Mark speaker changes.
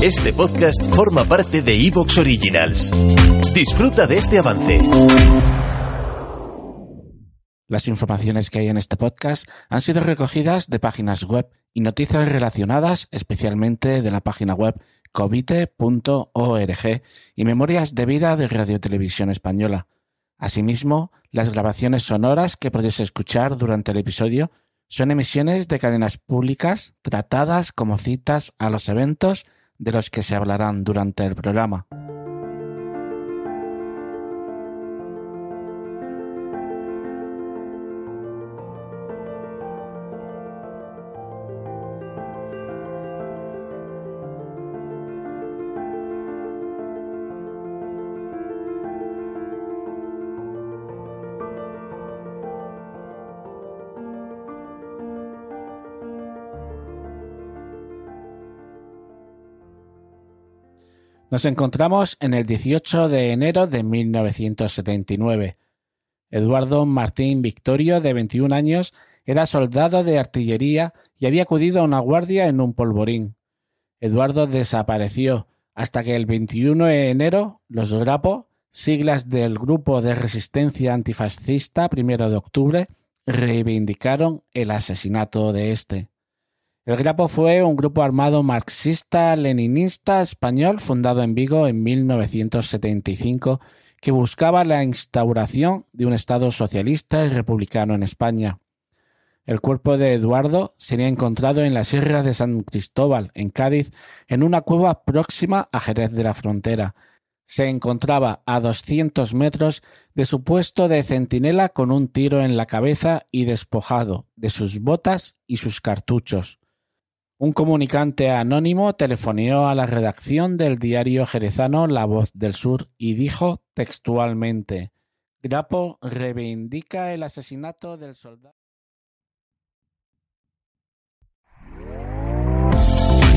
Speaker 1: Este podcast forma parte de Evox Originals. Disfruta de este avance.
Speaker 2: Las informaciones que hay en este podcast han sido recogidas de páginas web y noticias relacionadas especialmente de la página web covite.org y memorias de vida de Radio Televisión Española. Asimismo, las grabaciones sonoras que podéis escuchar durante el episodio son emisiones de cadenas públicas tratadas como citas a los eventos de los que se hablarán durante el programa. Nos encontramos en el 18 de enero de 1979. Eduardo Martín Victorio, de 21 años, era soldado de artillería y había acudido a una guardia en un polvorín. Eduardo desapareció hasta que el 21 de enero los Grapo, siglas del Grupo de Resistencia Antifascista primero de octubre, reivindicaron el asesinato de este. El Grapo fue un grupo armado marxista-leninista español fundado en Vigo en 1975 que buscaba la instauración de un Estado socialista y republicano en España. El cuerpo de Eduardo sería encontrado en la Sierra de San Cristóbal, en Cádiz, en una cueva próxima a Jerez de la Frontera. Se encontraba a 200 metros de su puesto de centinela con un tiro en la cabeza y despojado de sus botas y sus cartuchos. Un comunicante anónimo telefoneó a la redacción del diario jerezano La Voz del Sur y dijo textualmente Grapo reivindica el asesinato del soldado.